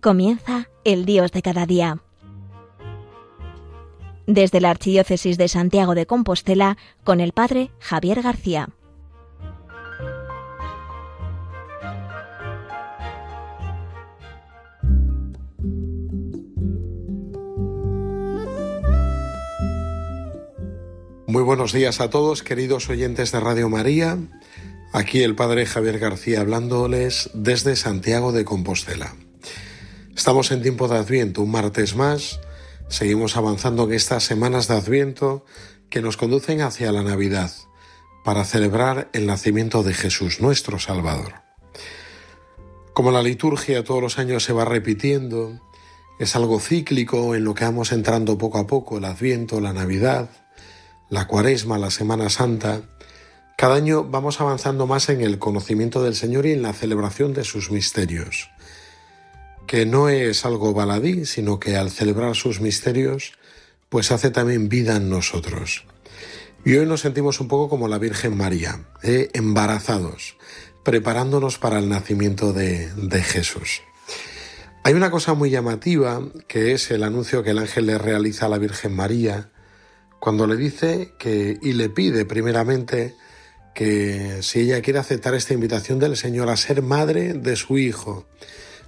Comienza el Dios de cada día. Desde la Archidiócesis de Santiago de Compostela, con el Padre Javier García. Muy buenos días a todos, queridos oyentes de Radio María. Aquí el Padre Javier García hablándoles desde Santiago de Compostela. Estamos en tiempo de Adviento, un martes más. Seguimos avanzando en estas semanas de Adviento que nos conducen hacia la Navidad para celebrar el nacimiento de Jesús, nuestro Salvador. Como la liturgia todos los años se va repitiendo, es algo cíclico en lo que vamos entrando poco a poco, el Adviento, la Navidad, la Cuaresma, la Semana Santa, cada año vamos avanzando más en el conocimiento del Señor y en la celebración de sus misterios, que no es algo baladí, sino que al celebrar sus misterios, pues hace también vida en nosotros. Y hoy nos sentimos un poco como la Virgen María, ¿eh? embarazados, preparándonos para el nacimiento de, de Jesús. Hay una cosa muy llamativa que es el anuncio que el ángel le realiza a la Virgen María cuando le dice que y le pide primeramente que si ella quiere aceptar esta invitación del Señor a ser madre de su Hijo,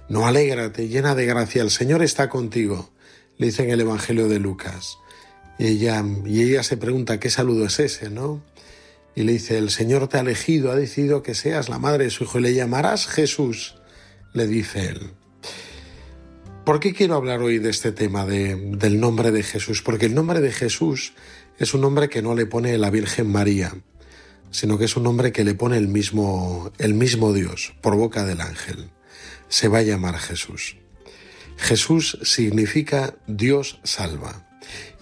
no alégrate, llena de gracia, el Señor está contigo, le dice en el Evangelio de Lucas. Y ella, y ella se pregunta qué saludo es ese, ¿no? Y le dice, el Señor te ha elegido, ha decidido que seas la madre de su Hijo y le llamarás Jesús, le dice él. ¿Por qué quiero hablar hoy de este tema de, del nombre de Jesús? Porque el nombre de Jesús es un nombre que no le pone la Virgen María sino que es un nombre que le pone el mismo, el mismo Dios por boca del ángel. Se va a llamar Jesús. Jesús significa Dios salva.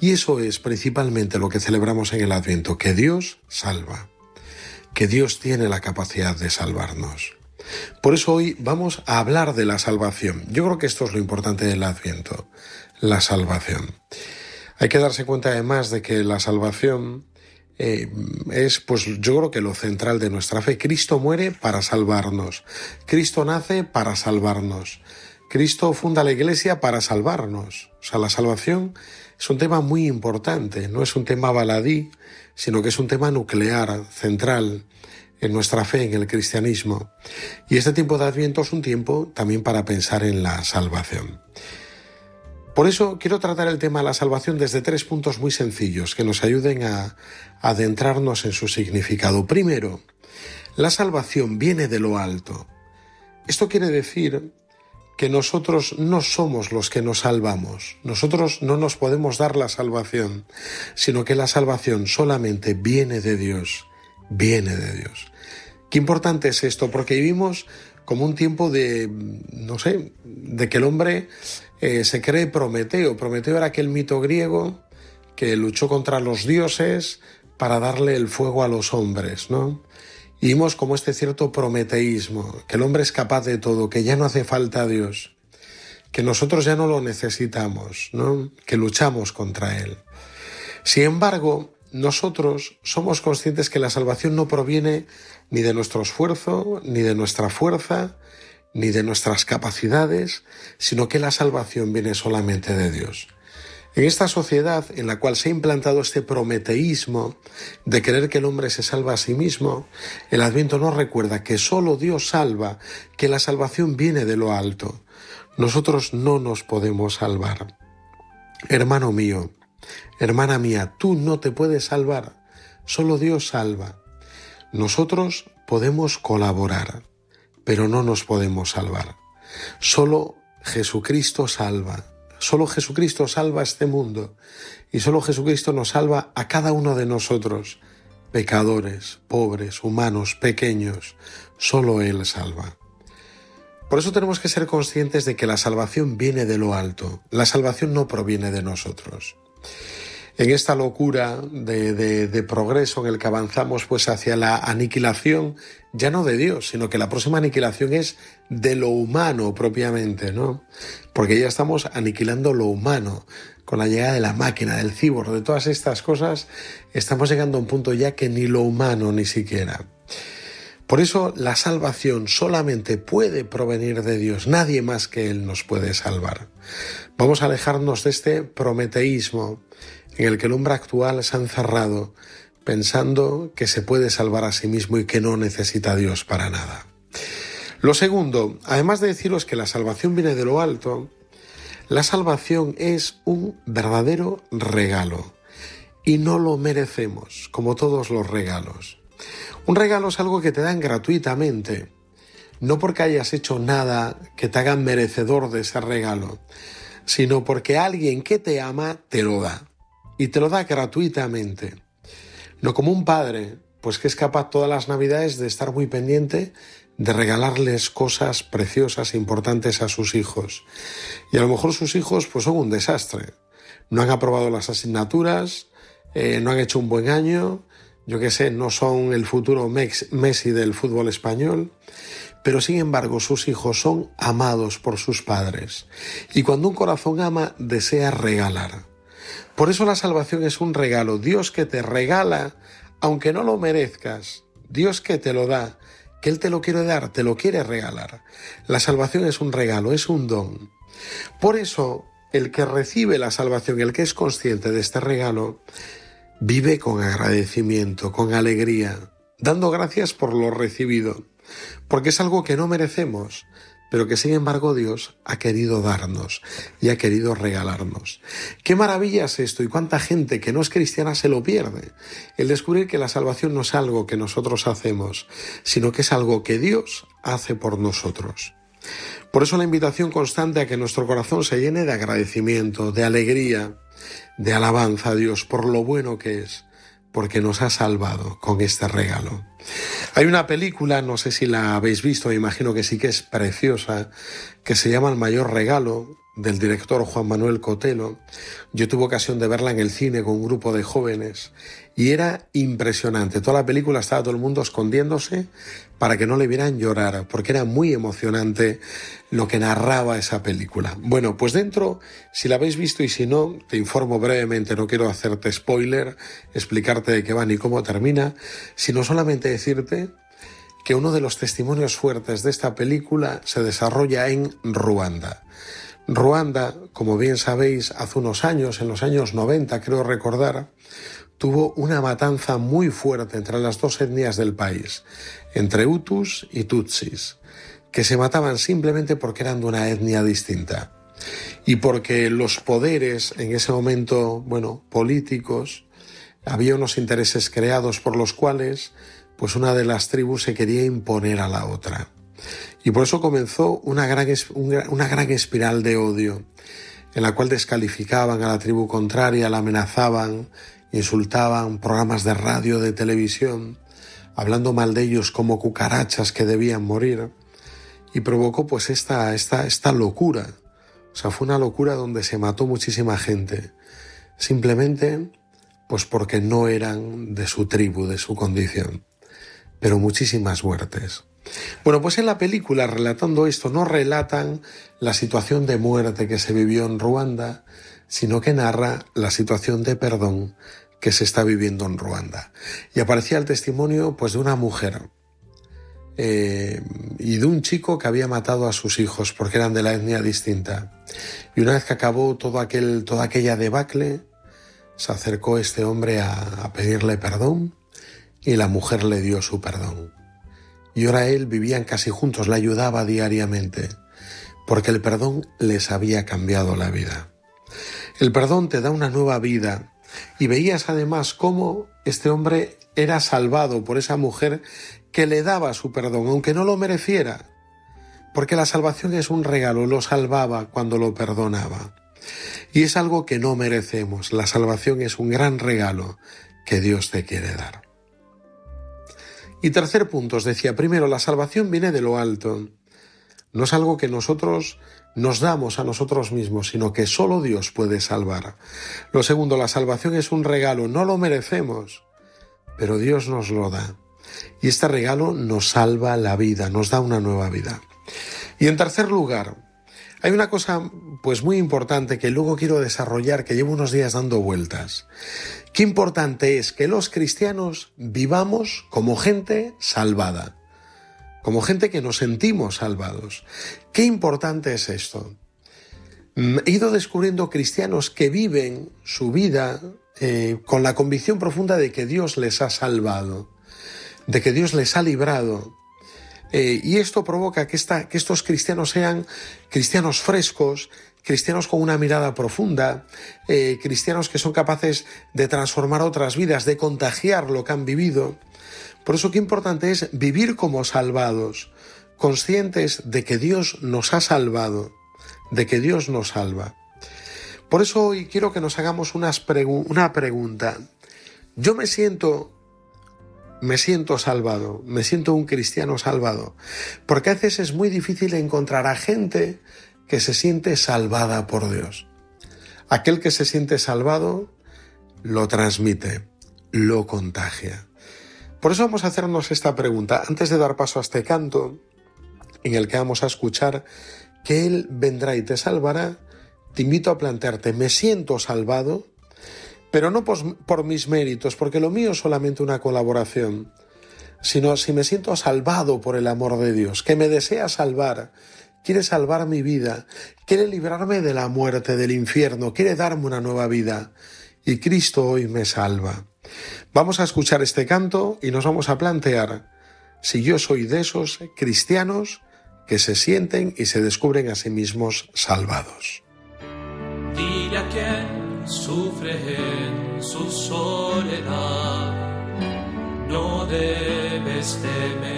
Y eso es principalmente lo que celebramos en el Adviento, que Dios salva, que Dios tiene la capacidad de salvarnos. Por eso hoy vamos a hablar de la salvación. Yo creo que esto es lo importante del Adviento, la salvación. Hay que darse cuenta además de que la salvación eh, es, pues yo creo que lo central de nuestra fe. Cristo muere para salvarnos. Cristo nace para salvarnos. Cristo funda la iglesia para salvarnos. O sea, la salvación es un tema muy importante, no es un tema baladí, sino que es un tema nuclear, central en nuestra fe, en el cristianismo. Y este tiempo de Adviento es un tiempo también para pensar en la salvación. Por eso quiero tratar el tema de la salvación desde tres puntos muy sencillos que nos ayuden a, adentrarnos en su significado. Primero, la salvación viene de lo alto. Esto quiere decir que nosotros no somos los que nos salvamos, nosotros no nos podemos dar la salvación, sino que la salvación solamente viene de Dios, viene de Dios. Qué importante es esto, porque vivimos como un tiempo de, no sé, de que el hombre eh, se cree Prometeo. Prometeo era aquel mito griego que luchó contra los dioses para darle el fuego a los hombres, ¿no? Y vimos como este cierto prometeísmo, que el hombre es capaz de todo, que ya no hace falta a Dios, que nosotros ya no lo necesitamos, ¿no? Que luchamos contra él. Sin embargo, nosotros somos conscientes que la salvación no proviene ni de nuestro esfuerzo, ni de nuestra fuerza, ni de nuestras capacidades, sino que la salvación viene solamente de Dios. En esta sociedad en la cual se ha implantado este prometeísmo de creer que el hombre se salva a sí mismo, el Adviento nos recuerda que solo Dios salva, que la salvación viene de lo alto. Nosotros no nos podemos salvar. Hermano mío, hermana mía, tú no te puedes salvar, solo Dios salva. Nosotros podemos colaborar, pero no nos podemos salvar. Solo Jesucristo salva. Solo Jesucristo salva este mundo y solo Jesucristo nos salva a cada uno de nosotros, pecadores, pobres, humanos, pequeños. Solo Él salva. Por eso tenemos que ser conscientes de que la salvación viene de lo alto. La salvación no proviene de nosotros en esta locura de, progreso en el que avanzamos pues hacia la aniquilación ya no de Dios, sino que la próxima aniquilación es de lo humano propiamente, ¿no? Porque ya estamos aniquilando lo humano con la llegada de la máquina, del cibor, de todas estas cosas, estamos llegando a un punto ya que ni lo humano ni siquiera. Por eso la salvación solamente puede provenir de Dios, nadie más que Él nos puede salvar. Vamos a alejarnos de este prometeísmo en el que el hombre actual se ha encerrado pensando que se puede salvar a sí mismo y que no necesita a Dios para nada. Lo segundo, además de deciros que la salvación viene de lo alto, la salvación es un verdadero regalo y no lo merecemos, como todos los regalos. Un regalo es algo que te dan gratuitamente, no porque hayas hecho nada que te haga merecedor de ese regalo, sino porque alguien que te ama te lo da y te lo da gratuitamente. No como un padre, pues que es capaz todas las navidades de estar muy pendiente de regalarles cosas preciosas e importantes a sus hijos. Y a lo mejor sus hijos pues son un desastre. No han aprobado las asignaturas, eh, no han hecho un buen año, yo qué sé, no son el futuro Messi del fútbol español, pero sin embargo sus hijos son amados por sus padres. Y cuando un corazón ama, desea regalar. Por eso la salvación es un regalo, Dios que te regala, aunque no lo merezcas, Dios que te lo da, que Él te lo quiere dar, te lo quiere regalar. La salvación es un regalo, es un don. Por eso, el que recibe la salvación, el que es consciente de este regalo, vive con agradecimiento, con alegría, dando gracias por lo recibido, porque es algo que no merecemos, pero que sin embargo Dios ha querido darnos y ha querido regalarnos. Qué maravilla es esto y cuánta gente que no es cristiana se lo pierde. El descubrir que la salvación no es algo que nosotros hacemos, sino que es algo que Dios hace por nosotros. Por eso la invitación constante a que nuestro corazón se llene de agradecimiento, de alegría, de alabanza a Dios por lo bueno que es, porque nos ha salvado con este regalo. Hay una película, no sé si la habéis visto, me imagino que sí que es preciosa, que se llama El mayor regalo, del director Juan Manuel Cotelo. Yo tuve ocasión de verla en el cine con un grupo de jóvenes y era impresionante. Toda la película estaba todo el mundo escondiéndose para que no le vieran llorar, porque era muy emocionante lo que narraba esa película. Bueno, pues dentro, si la habéis visto y si no, te informo brevemente, no quiero hacerte spoiler, explicarte de qué va ni cómo termina, sino solamente decirte que uno de los testimonios fuertes de esta película se desarrolla en Ruanda. Ruanda, como bien sabéis, hace unos años, en los años 90 creo recordar, tuvo una matanza muy fuerte entre las dos etnias del país, entre Hutus y Tutsis, que se mataban simplemente porque eran de una etnia distinta y porque los poderes en ese momento, bueno, políticos, había unos intereses creados por los cuales pues una de las tribus se quería imponer a la otra. Y por eso comenzó una gran, una gran espiral de odio, en la cual descalificaban a la tribu contraria, la amenazaban, insultaban programas de radio, de televisión, hablando mal de ellos como cucarachas que debían morir, y provocó pues esta, esta, esta locura. O sea, fue una locura donde se mató muchísima gente, simplemente pues porque no eran de su tribu, de su condición, pero muchísimas muertes. Bueno, pues en la película, relatando esto, no relatan la situación de muerte que se vivió en Ruanda, sino que narra la situación de perdón que se está viviendo en Ruanda. Y aparecía el testimonio pues de una mujer eh, y de un chico que había matado a sus hijos porque eran de la etnia distinta. Y una vez que acabó todo aquel, toda aquella debacle, se acercó este hombre a, pedirle perdón y la mujer le dio su perdón y ahora él vivían casi juntos, la ayudaba diariamente, porque el perdón les había cambiado la vida. El perdón te da una nueva vida y veías además cómo este hombre era salvado por esa mujer que le daba su perdón, aunque no lo mereciera, porque la salvación es un regalo, lo salvaba cuando lo perdonaba. Y es algo que no merecemos, la salvación es un gran regalo que Dios te quiere dar. Y tercer punto, os decía, primero, la salvación viene de lo alto. No es algo que nosotros nos damos a nosotros mismos, sino que solo Dios puede salvar. Lo segundo, la salvación es un regalo, no lo merecemos, pero Dios nos lo da. Y este regalo nos salva la vida, nos da una nueva vida. Y en tercer lugar, hay una cosa pues muy importante que luego quiero desarrollar, que llevo unos días dando vueltas. Qué importante es que los cristianos vivamos como gente salvada. Como gente que nos sentimos salvados. Qué importante es esto. Mm, he ido descubriendo cristianos que viven su vida eh, con la convicción profunda de que Dios les ha salvado, de que Dios les ha librado. Eh, y esto provoca que, estos cristianos sean cristianos frescos, cristianos con una mirada profunda, eh, cristianos que son capaces de transformar otras vidas, de contagiar lo que han vivido. Por eso qué importante es vivir como salvados, conscientes de que Dios nos ha salvado, de que Dios nos salva. Por eso hoy quiero que nos hagamos una pregunta. Yo me siento me siento salvado, me siento un cristiano salvado, porque a veces es muy difícil encontrar a gente que se siente salvada por Dios. Aquel que se siente salvado lo transmite, lo contagia. Por eso vamos a hacernos esta pregunta antes de dar paso a este canto en el que vamos a escuchar que Él vendrá y te salvará. Te invito a plantearte, ¿me siento salvado? Pero no por, por mis méritos, porque lo mío es solamente una colaboración, sino si me siento salvado por el amor de Dios, que me desea salvar, quiere salvar mi vida, quiere librarme de la muerte, del infierno, quiere darme una nueva vida. Y Cristo hoy me salva. Vamos a escuchar este canto y nos vamos a plantear si yo soy de esos cristianos que se sienten y se descubren a sí mismos salvados. Dile a quien sufre en su soledad, no debes temer,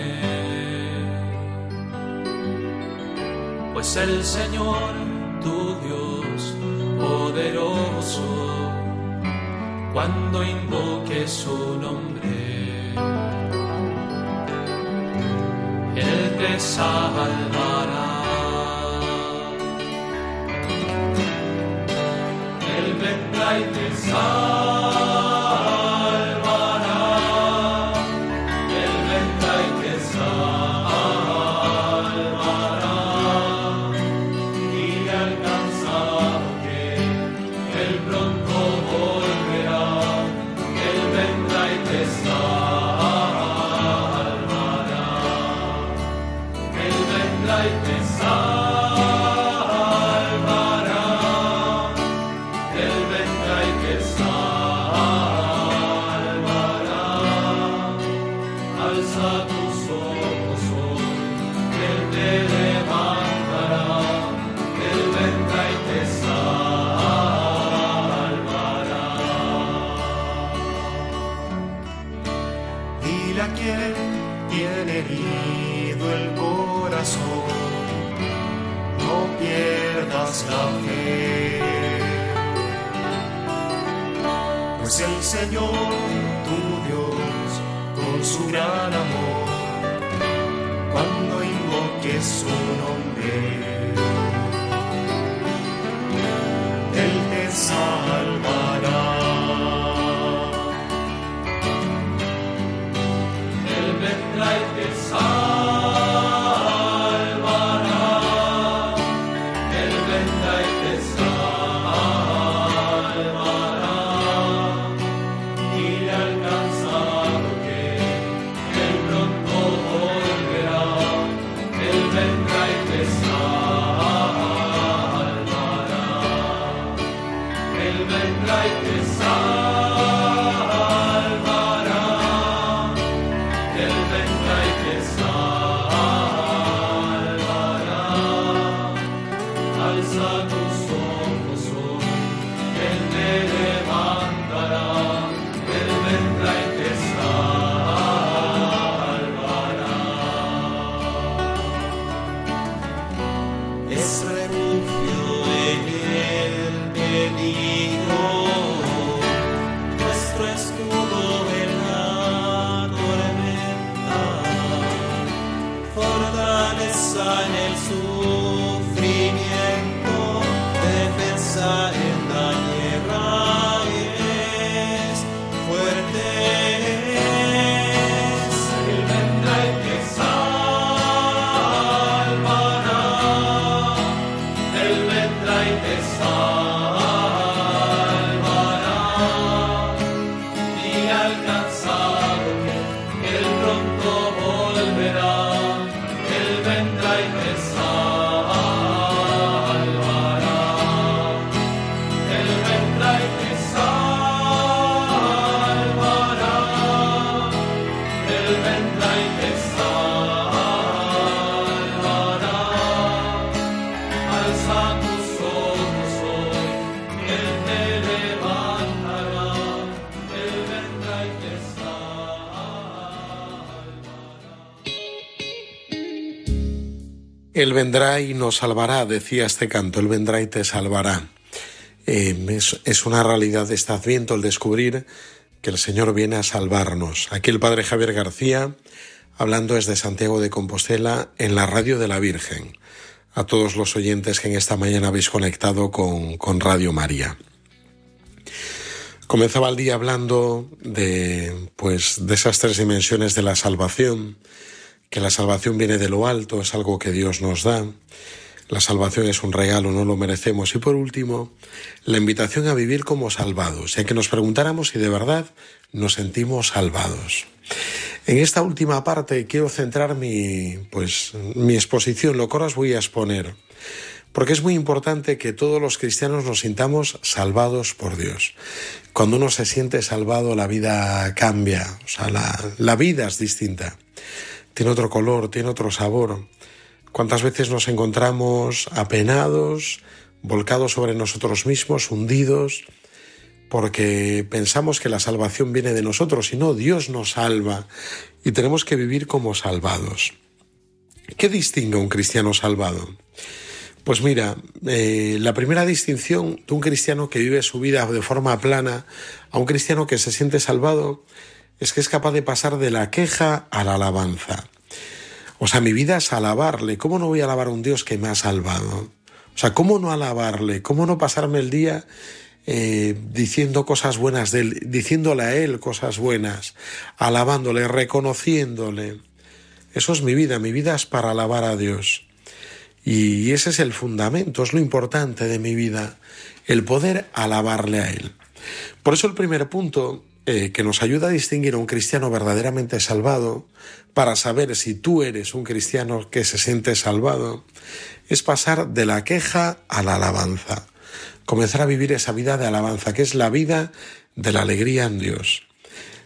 pues el Señor, tu Dios poderoso, cuando invoque su nombre. Él te salvará. Él vendrá y te salvará. Él vendrá y nos salvará, decía este canto, Él vendrá y te salvará. Eh, es, una realidad de este adviento el descubrir que el Señor viene a salvarnos. Aquí el Padre Javier García, hablando desde Santiago de Compostela en la radio de la Virgen. A todos los oyentes que en esta mañana habéis conectado con, con Radio María. Comenzaba el día hablando de, pues, de esas tres dimensiones de la salvación, que la salvación viene de lo alto, es algo que Dios nos da, la salvación es un regalo, no lo merecemos. Y por último, la invitación a vivir como salvados, y que nos preguntáramos si de verdad nos sentimos salvados. En esta última parte quiero centrar mi, pues, mi exposición, lo que ahora os voy a exponer porque es muy importante que todos los cristianos nos sintamos salvados por Dios. Cuando uno se siente salvado, la vida cambia, o sea, la, la vida es distinta. Tiene otro color, tiene otro sabor. ¿Cuántas veces nos encontramos apenados, volcados sobre nosotros mismos, hundidos, porque pensamos que la salvación viene de nosotros y no, Dios nos salva y tenemos que vivir como salvados. ¿Qué distingue a un cristiano salvado? Pues mira, eh, la primera distinción de un cristiano que vive su vida de forma plana a un cristiano que se siente salvado es que es capaz de pasar de la queja a la alabanza. O sea, mi vida es alabarle. ¿Cómo no voy a alabar a un Dios que me ha salvado? O sea, ¿cómo no alabarle? ¿Cómo no pasarme el día eh, diciendo cosas buenas de él, diciéndole a él cosas buenas, alabándole, reconociéndole? Eso es mi vida. Mi vida es para alabar a Dios. Y ese es el fundamento, es lo importante de mi vida, el poder alabarle a Él. Por eso el primer punto eh, que nos ayuda a distinguir a un cristiano verdaderamente salvado, para saber si tú eres un cristiano que se siente salvado, es pasar de la queja a la alabanza, comenzar a vivir esa vida de alabanza, que es la vida de la alegría en Dios,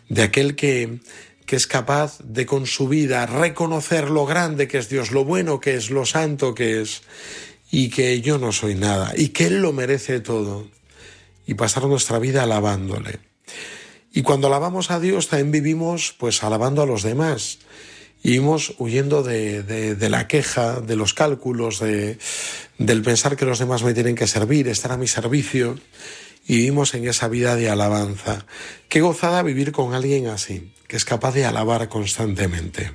de aquel que que es capaz de con su vida reconocer lo grande que es Dios, lo bueno que es, lo santo que es, y que yo no soy nada, y que Él lo merece todo, y pasar nuestra vida alabándole. Y cuando alabamos a Dios también vivimos pues alabando a los demás, y vivimos huyendo de, de, de la queja, de los cálculos, de, del pensar que los demás me tienen que servir, estar a mi servicio, y vivimos en esa vida de alabanza. Qué gozada vivir con alguien así, que es capaz de alabar constantemente.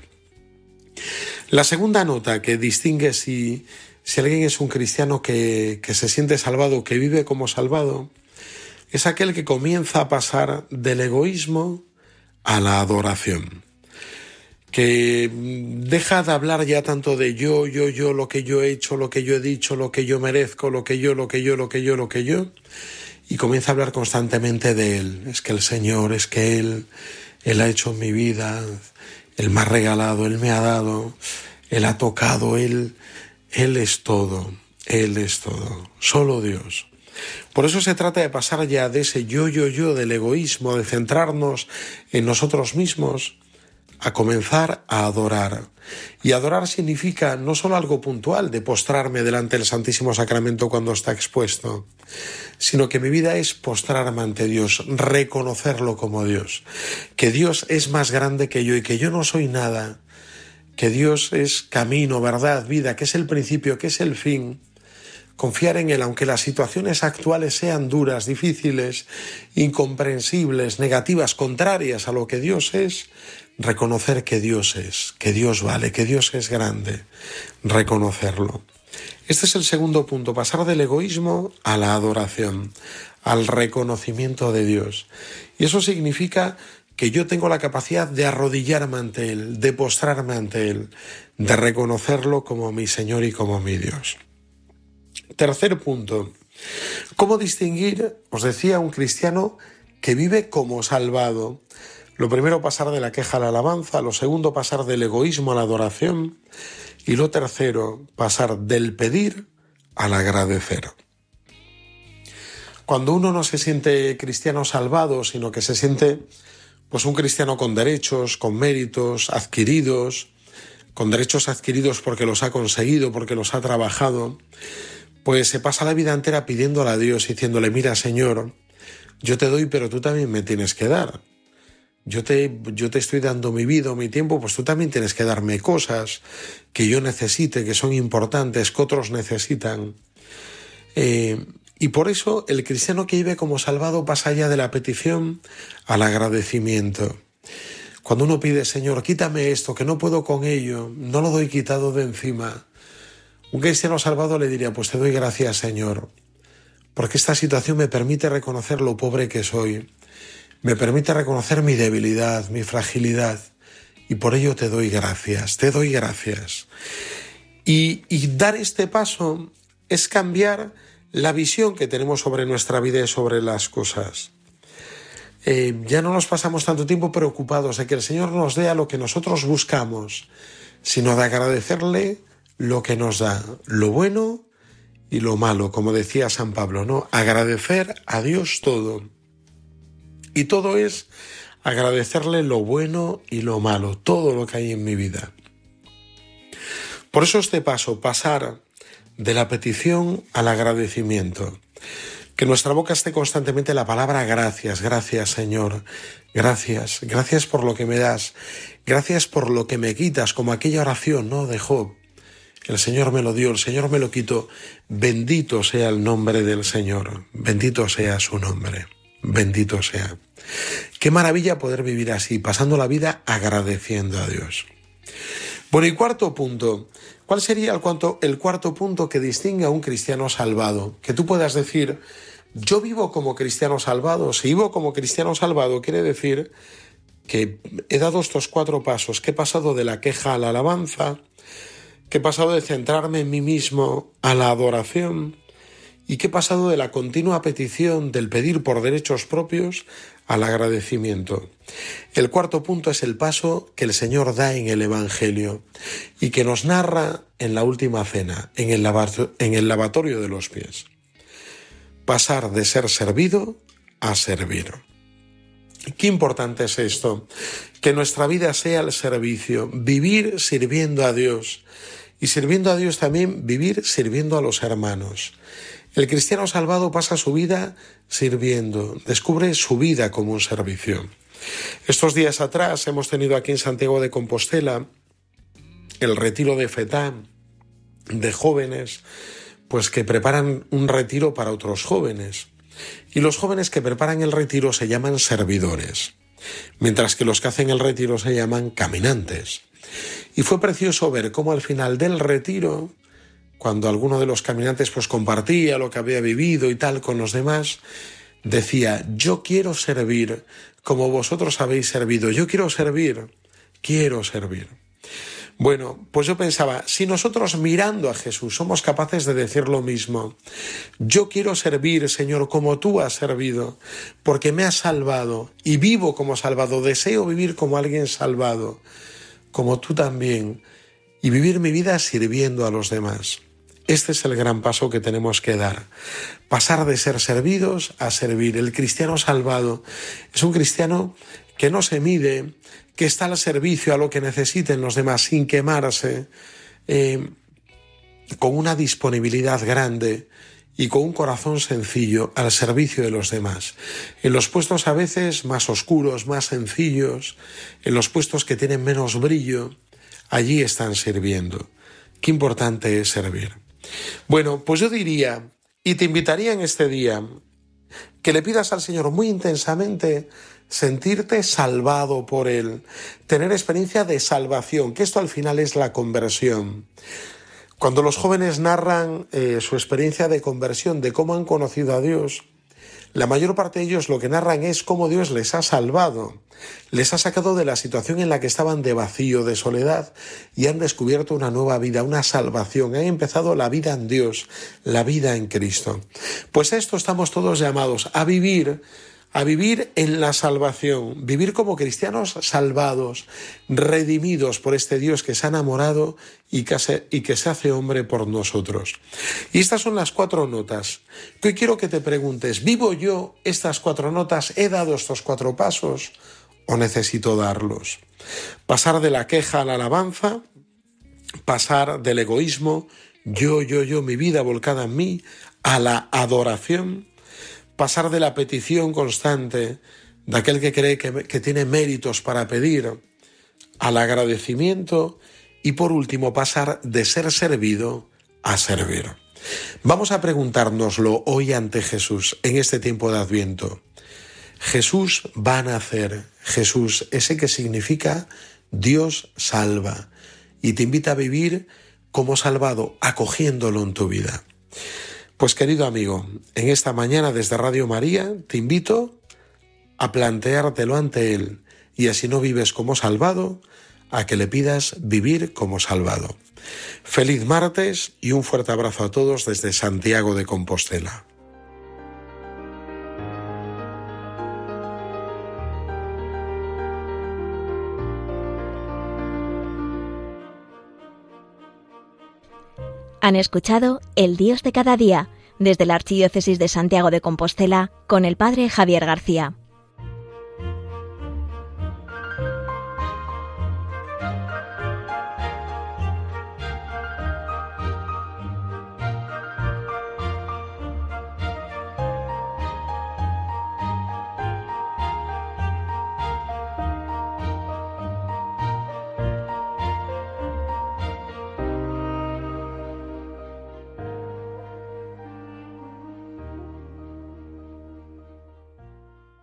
La segunda nota que distingue si, si alguien es un cristiano que, que se siente salvado, que vive como salvado, es aquel que comienza a pasar del egoísmo a la adoración que deja de hablar ya tanto de yo, yo, yo, lo que yo he hecho, lo que yo he dicho, lo que yo merezco, lo que yo, lo que yo, lo que yo, lo que yo, y comienza a hablar constantemente de Él. Es que el Señor, es que Él, Él ha hecho mi vida, Él me ha regalado, Él me ha dado, Él ha tocado, Él, Él es todo, Él es todo, solo Dios. Por eso se trata de pasar ya de ese yo, yo, yo, del egoísmo, de centrarnos en nosotros mismos, a comenzar a adorar. Y adorar significa no solo algo puntual de postrarme delante del Santísimo Sacramento cuando está expuesto, sino que mi vida es postrarme ante Dios, reconocerlo como Dios, que Dios es más grande que yo y que yo no soy nada, que Dios es camino, verdad, vida, que es el principio, que es el fin. Confiar en Él, aunque las situaciones actuales sean duras, difíciles, incomprensibles, negativas, contrarias a lo que Dios es, reconocer que Dios es, que Dios vale, que Dios es grande, reconocerlo. Este es el segundo punto, pasar del egoísmo a la adoración, al reconocimiento de Dios. Y eso significa que yo tengo la capacidad de arrodillarme ante Él, de postrarme ante Él, de reconocerlo como mi Señor y como mi Dios. Tercer punto, ¿cómo distinguir, os decía, un cristiano que vive como salvado? Lo primero, pasar de la queja a la alabanza. Lo segundo, pasar del egoísmo a la adoración. Y lo tercero, pasar del pedir al agradecer. Cuando uno no se siente cristiano salvado, sino que se siente pues un cristiano con derechos, con méritos adquiridos, con derechos adquiridos porque los ha conseguido, porque los ha trabajado, pues se pasa la vida entera pidiéndole a Dios, diciéndole, mira Señor, yo te doy, pero tú también me tienes que dar. yo te, yo te estoy dando mi vida mi tiempo, pues tú también tienes que darme cosas que yo necesite, que son importantes, que otros necesitan. Eh, y por eso el cristiano que vive como salvado pasa allá de la petición al agradecimiento. Cuando uno pide, Señor, quítame esto, que no puedo con ello, no lo doy quitado de encima. Un cristiano salvado le diría, pues te doy gracias, Señor, porque esta situación me permite reconocer lo pobre que soy me permite reconocer mi debilidad, mi fragilidad, y por ello te doy gracias, te doy gracias. Y, dar este paso es cambiar la visión que tenemos sobre nuestra vida y sobre las cosas. Eh, ya no nos pasamos tanto tiempo preocupados de que el Señor nos dé a lo que nosotros buscamos, sino de agradecerle lo que nos da, lo bueno y lo malo, como decía San Pablo, ¿no? Agradecer a Dios todo. Y todo es agradecerle lo bueno y lo malo, todo lo que hay en mi vida. Por eso este paso, pasar de la petición al agradecimiento. Que nuestra boca esté constantemente la palabra gracias, gracias Señor, gracias, gracias por lo que me das, gracias por lo que me quitas, como aquella oración, ¿no? De Job. El Señor me lo dio, el Señor me lo quitó. Bendito sea el nombre del Señor, bendito sea su nombre. Bendito sea. Qué maravilla poder vivir así, pasando la vida agradeciendo a Dios. Bueno, y cuarto punto. ¿Cuál sería el, el cuarto punto que distingue a un cristiano salvado? Que tú puedas decir, yo vivo como cristiano salvado. Si vivo como cristiano salvado, quiere decir que he dado estos cuatro pasos, que he pasado de la queja a la alabanza, que he pasado de centrarme en mí mismo a la adoración, y que he pasado de la continua petición del pedir por derechos propios al agradecimiento. El cuarto punto es el paso que el Señor da en el Evangelio y que nos narra en la última cena, en el, en el lavatorio de los pies. Pasar de ser servido a servir. Qué importante es esto, que nuestra vida sea el servicio, vivir sirviendo a Dios y sirviendo a Dios también vivir sirviendo a los hermanos. El cristiano salvado pasa su vida sirviendo, descubre su vida como un servicio. Estos días atrás hemos tenido aquí en Santiago de Compostela el retiro de FETA de jóvenes, pues que preparan un retiro para otros jóvenes. Y los jóvenes que preparan el retiro se llaman servidores, mientras que los que hacen el retiro se llaman caminantes. Y fue precioso ver cómo al final del retiro cuando alguno de los caminantes pues compartía lo que había vivido y tal con los demás, decía, yo quiero servir como vosotros habéis servido, yo quiero servir, quiero servir. Bueno, pues yo pensaba, si nosotros mirando a Jesús somos capaces de decir lo mismo, yo quiero servir, Señor, como tú has servido, porque me has salvado y vivo como salvado, deseo vivir como alguien salvado, como tú también, y vivir mi vida sirviendo a los demás. Este es el gran paso que tenemos que dar. Pasar de ser servidos a servir. El cristiano salvado es un cristiano que no se mide, que está al servicio a lo que necesiten los demás sin quemarse, eh, con una disponibilidad grande y con un corazón sencillo al servicio de los demás. En los puestos a veces más oscuros, más sencillos, en los puestos que tienen menos brillo, allí están sirviendo. Qué importante es servir. Bueno, pues yo diría, y te invitaría en este día, que le pidas al Señor muy intensamente sentirte salvado por Él, tener experiencia de salvación, que esto al final es la conversión. Cuando los jóvenes narran eh, su experiencia de conversión, de cómo han conocido a Dios, la mayor parte de ellos lo que narran es cómo Dios les ha salvado, les ha sacado de la situación en la que estaban de vacío, de soledad, y han descubierto una nueva vida, una salvación, han empezado la vida en Dios, la vida en Cristo. Pues a esto estamos todos llamados, a vivir a vivir en la salvación, vivir como cristianos salvados, redimidos por este Dios que se ha enamorado y que se, hace hombre por nosotros. Y estas son las cuatro notas. Que hoy quiero que te preguntes, ¿vivo yo estas cuatro notas? ¿He dado estos cuatro pasos? ¿O necesito darlos? Pasar de la queja a la alabanza, pasar del egoísmo, yo, yo, yo, mi vida volcada en mí, a la adoración, pasar de la petición constante de aquel que cree que, tiene méritos para pedir, al agradecimiento y por último pasar de ser servido a servir. Vamos a preguntárnoslo hoy ante Jesús en este tiempo de Adviento. Jesús va a nacer, Jesús, ese que significa Dios salva, y te invita a vivir como salvado, acogiéndolo en tu vida. Pues querido amigo, en esta mañana desde Radio María te invito a planteártelo ante Él y así no vives como salvado, a que le pidas vivir como salvado. Feliz martes y un fuerte abrazo a todos desde Santiago de Compostela. Han escuchado El Dios de cada día desde la Archidiócesis de Santiago de Compostela con el Padre Javier García.